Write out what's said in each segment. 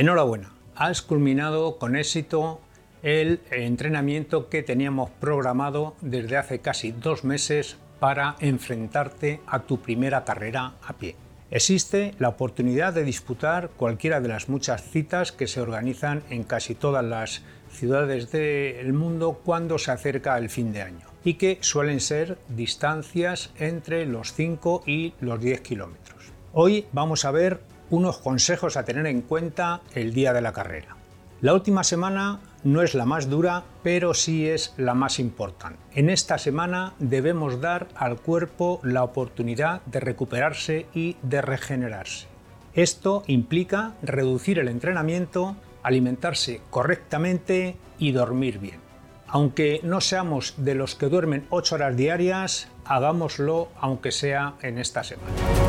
Enhorabuena, has culminado con éxito el entrenamiento que teníamos programado desde hace casi dos meses para enfrentarte a tu primera carrera a pie. Existe la oportunidad de disputar cualquiera de las muchas citas que se organizan en casi todas las ciudades del mundo cuando se acerca el fin de año y que suelen ser distancias entre los 5 y los 10 kilómetros. Hoy vamos a ver unos consejos a tener en cuenta el día de la carrera. La última semana no es la más dura, pero sí es la más importante. En esta semana debemos dar al cuerpo la oportunidad de recuperarse y de regenerarse. Esto implica reducir el entrenamiento, alimentarse correctamente y dormir bien. Aunque no seamos de los que duermen 8 horas diarias, hagámoslo aunque sea en esta semana.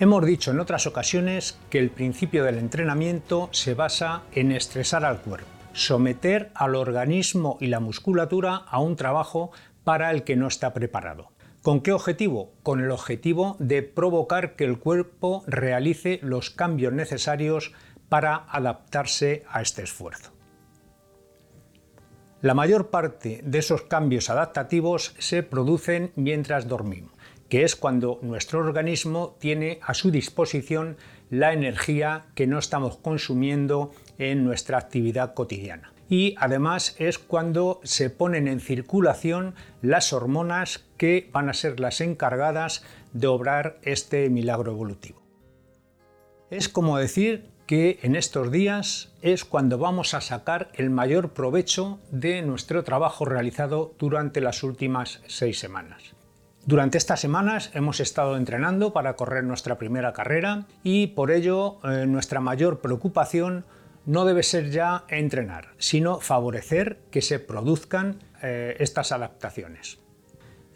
Hemos dicho en otras ocasiones que el principio del entrenamiento se basa en estresar al cuerpo, someter al organismo y la musculatura a un trabajo para el que no está preparado. ¿Con qué objetivo? Con el objetivo de provocar que el cuerpo realice los cambios necesarios para adaptarse a este esfuerzo. La mayor parte de esos cambios adaptativos se producen mientras dormimos que es cuando nuestro organismo tiene a su disposición la energía que no estamos consumiendo en nuestra actividad cotidiana. Y además es cuando se ponen en circulación las hormonas que van a ser las encargadas de obrar este milagro evolutivo. Es como decir que en estos días es cuando vamos a sacar el mayor provecho de nuestro trabajo realizado durante las últimas seis semanas. Durante estas semanas hemos estado entrenando para correr nuestra primera carrera y por ello eh, nuestra mayor preocupación no debe ser ya entrenar, sino favorecer que se produzcan eh, estas adaptaciones.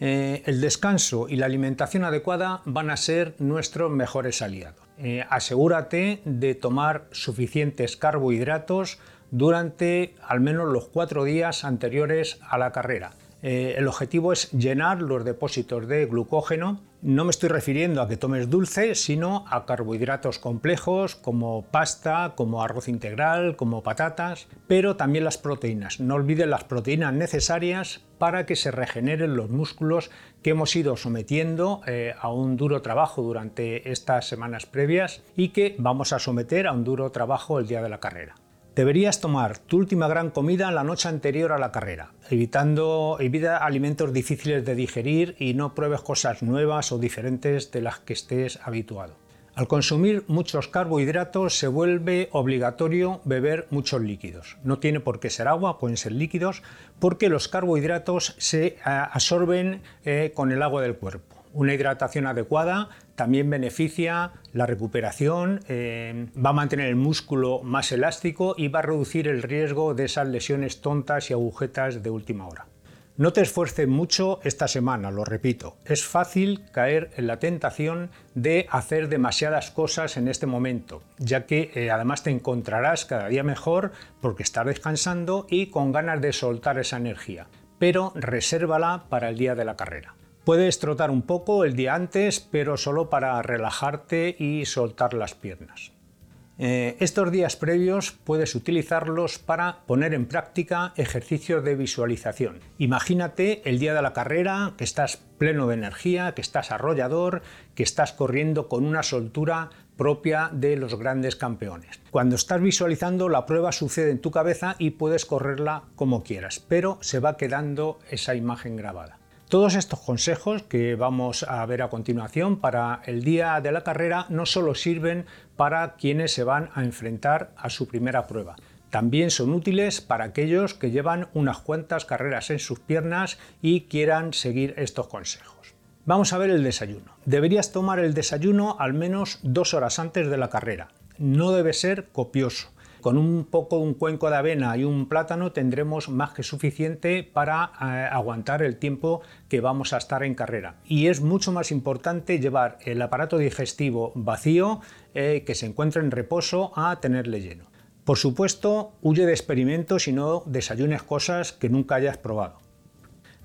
Eh, el descanso y la alimentación adecuada van a ser nuestros mejores aliados. asegúrate de tomar suficientes carbohidratos durante al menos los cuatro días anteriores a la carrera eh, el objetivo es llenar los depósitos de glucógeno. No me estoy refiriendo a que tomes dulce, sino a carbohidratos complejos como pasta, como arroz integral, como patatas, pero también las proteínas. No olvides las proteínas necesarias para que se regeneren los músculos que hemos ido sometiendo eh, a un duro trabajo durante estas semanas previas y que vamos a someter a un duro trabajo el día de la carrera. Deberías tomar tu última gran comida la noche anterior a la carrera, evitando evita alimentos difíciles de digerir y no pruebes cosas nuevas o diferentes de las que estés habituado. Al consumir muchos carbohidratos se vuelve obligatorio beber muchos líquidos. No tiene por qué ser agua, pueden ser líquidos, porque los carbohidratos se eh, absorben eh, con el agua del cuerpo. Una hidratación adecuada también beneficia la recuperación, eh, va a mantener el músculo más elástico y va a reducir el riesgo de esas lesiones tontas y agujetas de última hora. No te esfuerces mucho esta semana, lo repito. Es fácil caer en la tentación de hacer demasiadas cosas en este momento, ya que eh, además te encontrarás cada día mejor porque estás descansando y con ganas de soltar esa energía. Pero resérvala para el día de la carrera. Puedes trotar un poco el día antes, pero solo para relajarte y soltar las piernas. Eh, estos días previos puedes utilizarlos para poner en práctica ejercicios de visualización. Imagínate el día de la carrera que estás pleno de energía, que estás arrollador, que estás corriendo con una soltura propia de los grandes campeones. Cuando estás visualizando la prueba sucede en tu cabeza y puedes correrla como quieras, pero se va quedando esa imagen grabada. Todos estos consejos que vamos a ver a continuación para el día de la carrera no solo sirven para quienes se van a enfrentar a su primera prueba, también son útiles para aquellos que llevan unas cuantas carreras en sus piernas y quieran seguir estos consejos. Vamos a ver el desayuno. Deberías tomar el desayuno al menos dos horas antes de la carrera. No debe ser copioso con un poco un cuenco de avena y un plátano tendremos más que suficiente para eh, aguantar el tiempo que vamos a estar en carrera. Y es mucho más importante llevar el aparato digestivo vacío, eh, que se encuentre en reposo, a tenerle lleno. Por supuesto, huye de experimentos y no desayunes cosas que nunca hayas probado.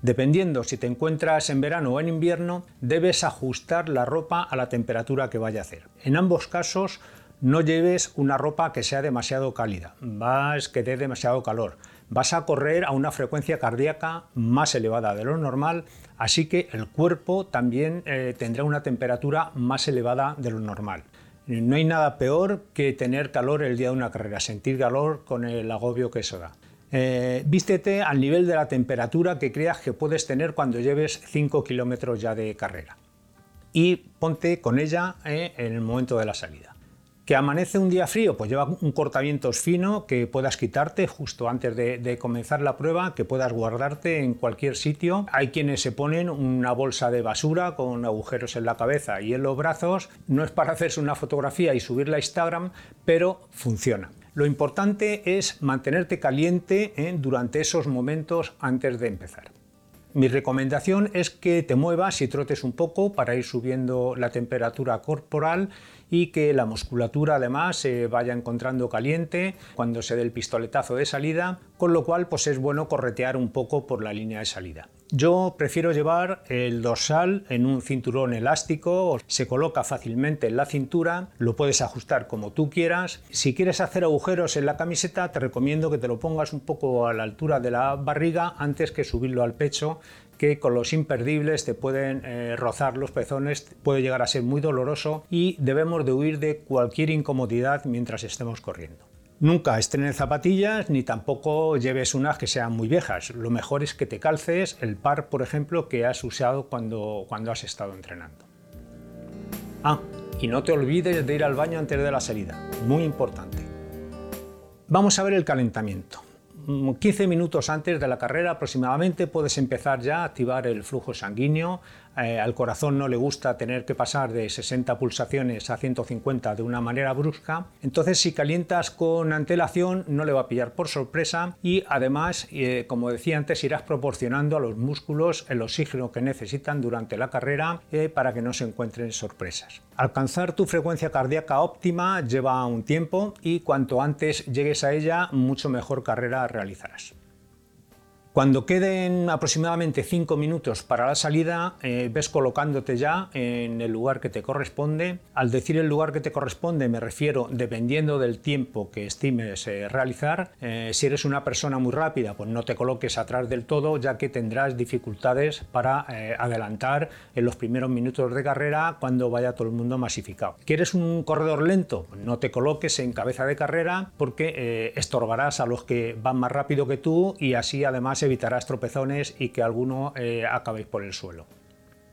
Dependiendo si te encuentras en verano o en invierno, debes ajustar la ropa a la temperatura que vaya a hacer. En ambos casos, No lleves una ropa que sea demasiado cálida, vas que dé demasiado calor. Vas a correr a una frecuencia cardíaca más elevada de lo normal, así que el cuerpo también eh, tendrá una temperatura más elevada de lo normal. No hay nada peor que tener calor el día de una carrera, sentir calor con el agobio que eso da. Eh, vístete al nivel de la temperatura que creas que puedes tener cuando lleves 5 kilómetros ya de carrera y ponte con ella eh, en el momento de la salida. ¿Que amanece un día frío? Pues lleva un cortavientos fino que puedas quitarte justo antes de, comenzar la prueba, que puedas guardarte en cualquier sitio. Hay quienes se ponen una bolsa de basura con agujeros en la cabeza y en los brazos. No es para hacerse una fotografía y subirla a Instagram, pero funciona. Lo importante es mantenerte caliente eh, durante esos momentos antes de empezar. Mi recomendación es que te muevas y trotes un poco para ir subiendo la temperatura corporal y que la musculatura además se vaya encontrando caliente cuando se dé el pistoletazo de salida, con lo cual pues es bueno corretear un poco por la línea de salida. Yo prefiero llevar el dorsal en un cinturón elástico, se coloca fácilmente en la cintura, lo puedes ajustar como tú quieras. Si quieres hacer agujeros en la camiseta, te recomiendo que te lo pongas un poco a la altura de la barriga antes que subirlo al pecho que con los imperdibles te pueden eh, rozar los pezones, puede llegar a ser muy doloroso y debemos de huir de cualquier incomodidad mientras estemos corriendo. Nunca estrenes zapatillas ni tampoco lleves unas que sean muy viejas. Lo mejor es que te calces el par, por ejemplo, que has usado cuando, cuando has estado entrenando. Ah, y no te olvides de ir al baño antes de la salida. Muy importante. Vamos a ver el calentamiento. 15 minutos antes de la carrera aproximadamente puedes empezar ya a activar el flujo sanguíneo. Eh, al corazón no le gusta tener que pasar de 60 pulsaciones a 150 de una manera brusca. Entonces si calientas con antelación no le va a pillar por sorpresa y además, eh, como decía antes, irás proporcionando a los músculos el oxígeno que necesitan durante la carrera eh, para que no se encuentren sorpresas. Alcanzar tu frecuencia cardíaca óptima lleva un tiempo y cuanto antes llegues a ella, mucho mejor carrera realizarás. Cuando queden aproximadamente 5 minutos para la salida, eh, ves colocándote ya en el lugar que te corresponde. Al decir el lugar que te corresponde me refiero dependiendo del tiempo que estimes eh, realizar. Eh, si eres una persona muy rápida, pues no te coloques atrás del todo, ya que tendrás dificultades para adelantar en los primeros minutos de carrera cuando vaya todo el mundo masificado. ¿Quieres un corredor lento? Pues no te coloques en cabeza de carrera porque estorbarás a los que van más rápido que tú y así además evitarás tropezones y que alguno eh, acabéis por el suelo.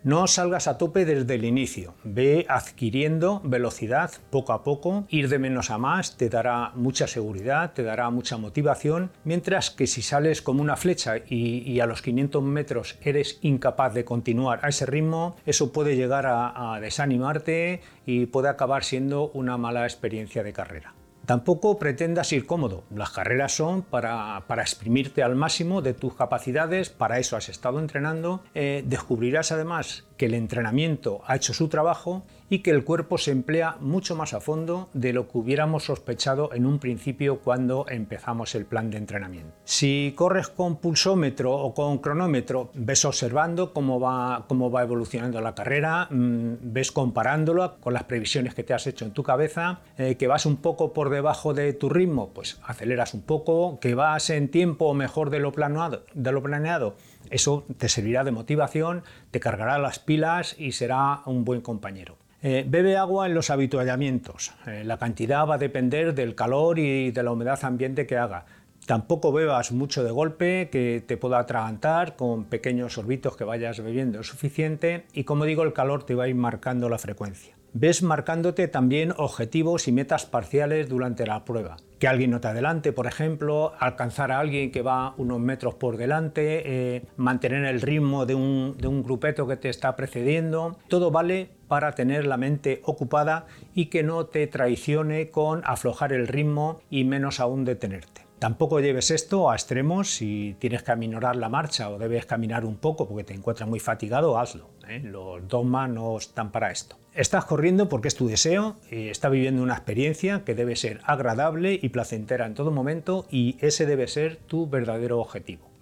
No salgas a tope desde el inicio, ve adquiriendo velocidad poco a poco, ir de menos a más te dará mucha seguridad, te dará mucha motivación, mientras que si sales como una flecha y, a los 500 metros eres incapaz de continuar a ese ritmo, eso puede llegar a desanimarte y puede acabar siendo una mala experiencia de carrera. Tampoco pretendas ir cómodo. Las carreras son para, exprimirte al máximo de tus capacidades, para eso has estado entrenando. Eh, descubrirás además que el entrenamiento ha hecho su trabajo y que el cuerpo se emplea mucho más a fondo de lo que hubiéramos sospechado en un principio cuando empezamos el plan de entrenamiento. Si corres con pulsómetro o con cronómetro, ves observando cómo va, cómo va evolucionando la carrera, mm, ves comparándolo con las previsiones que te has hecho en tu cabeza, eh, que vas un poco por debajo de tu ritmo, pues aceleras un poco, que vas en tiempo mejor de lo planeado, de lo planeado eso te servirá de motivación, te cargará las pilas y será un buen compañero. Eh, bebe agua en los habituallamientos. Eh, la cantidad va a depender del calor y de la humedad ambiente que haga. Tampoco bebas mucho de golpe, que te pueda atragantar, con pequeños sorbitos que vayas bebiendo suficiente y como digo el calor te va a ir marcando la frecuencia. Ves marcándote también objetivos y metas parciales durante la prueba. Que alguien no te adelante, por ejemplo, alcanzar a alguien que va unos metros por delante, eh, mantener el ritmo de un, de un grupeto que te está precediendo. Todo vale para tener la mente ocupada y que no te traicione con aflojar el ritmo y menos aún detenerte. Tampoco lleves esto a extremos, si tienes que aminorar la marcha o debes caminar un poco porque te encuentras muy fatigado, hazlo. ¿eh? Los dogmas no están para esto. Estás corriendo porque es tu deseo, eh, estás viviendo una experiencia que debe ser agradable y placentera en todo momento y ese debe ser tu verdadero objetivo.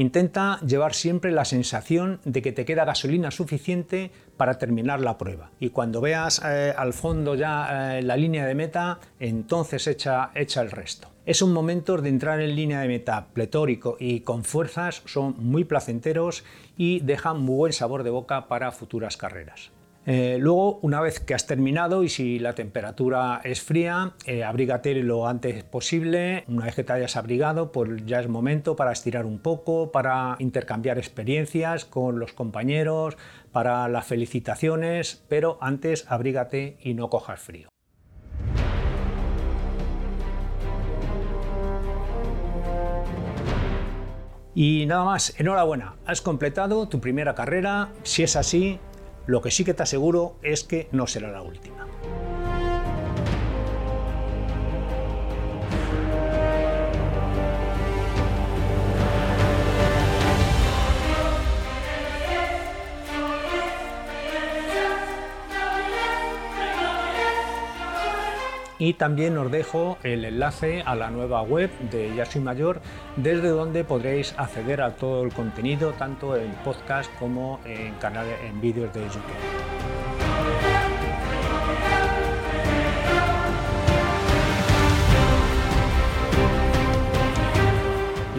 Intenta llevar siempre la sensación de que te queda gasolina suficiente para terminar la prueba. Y cuando veas eh, al fondo ya eh, la línea de meta, entonces echa, el resto. Es un momento de entrar en línea de meta pletórico y con fuerzas, son muy placenteros y dejan muy buen sabor de boca para futuras carreras. Eh, luego, una vez que has terminado y si la temperatura es fría, eh, abrígate lo antes posible. Una vez que te hayas abrigado, pues ya es momento para estirar un poco, para intercambiar experiencias con los compañeros, para las felicitaciones, pero antes abrígate y no cojas frío. Y nada más, enhorabuena, has completado tu primera carrera. Si es así, lo que sí que te aseguro es que no será la última. Y también os dejo el enlace a la nueva web de Ya Soy Mayor, desde donde podréis acceder a todo el contenido, tanto en podcast como en canales, en vídeos de YouTube.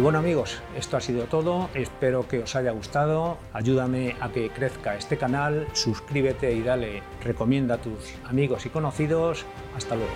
Bueno amigos, esto ha sido todo, espero que os haya gustado, ayúdame a que crezca este canal, suscríbete y dale, recomienda a tus amigos y conocidos, hasta luego.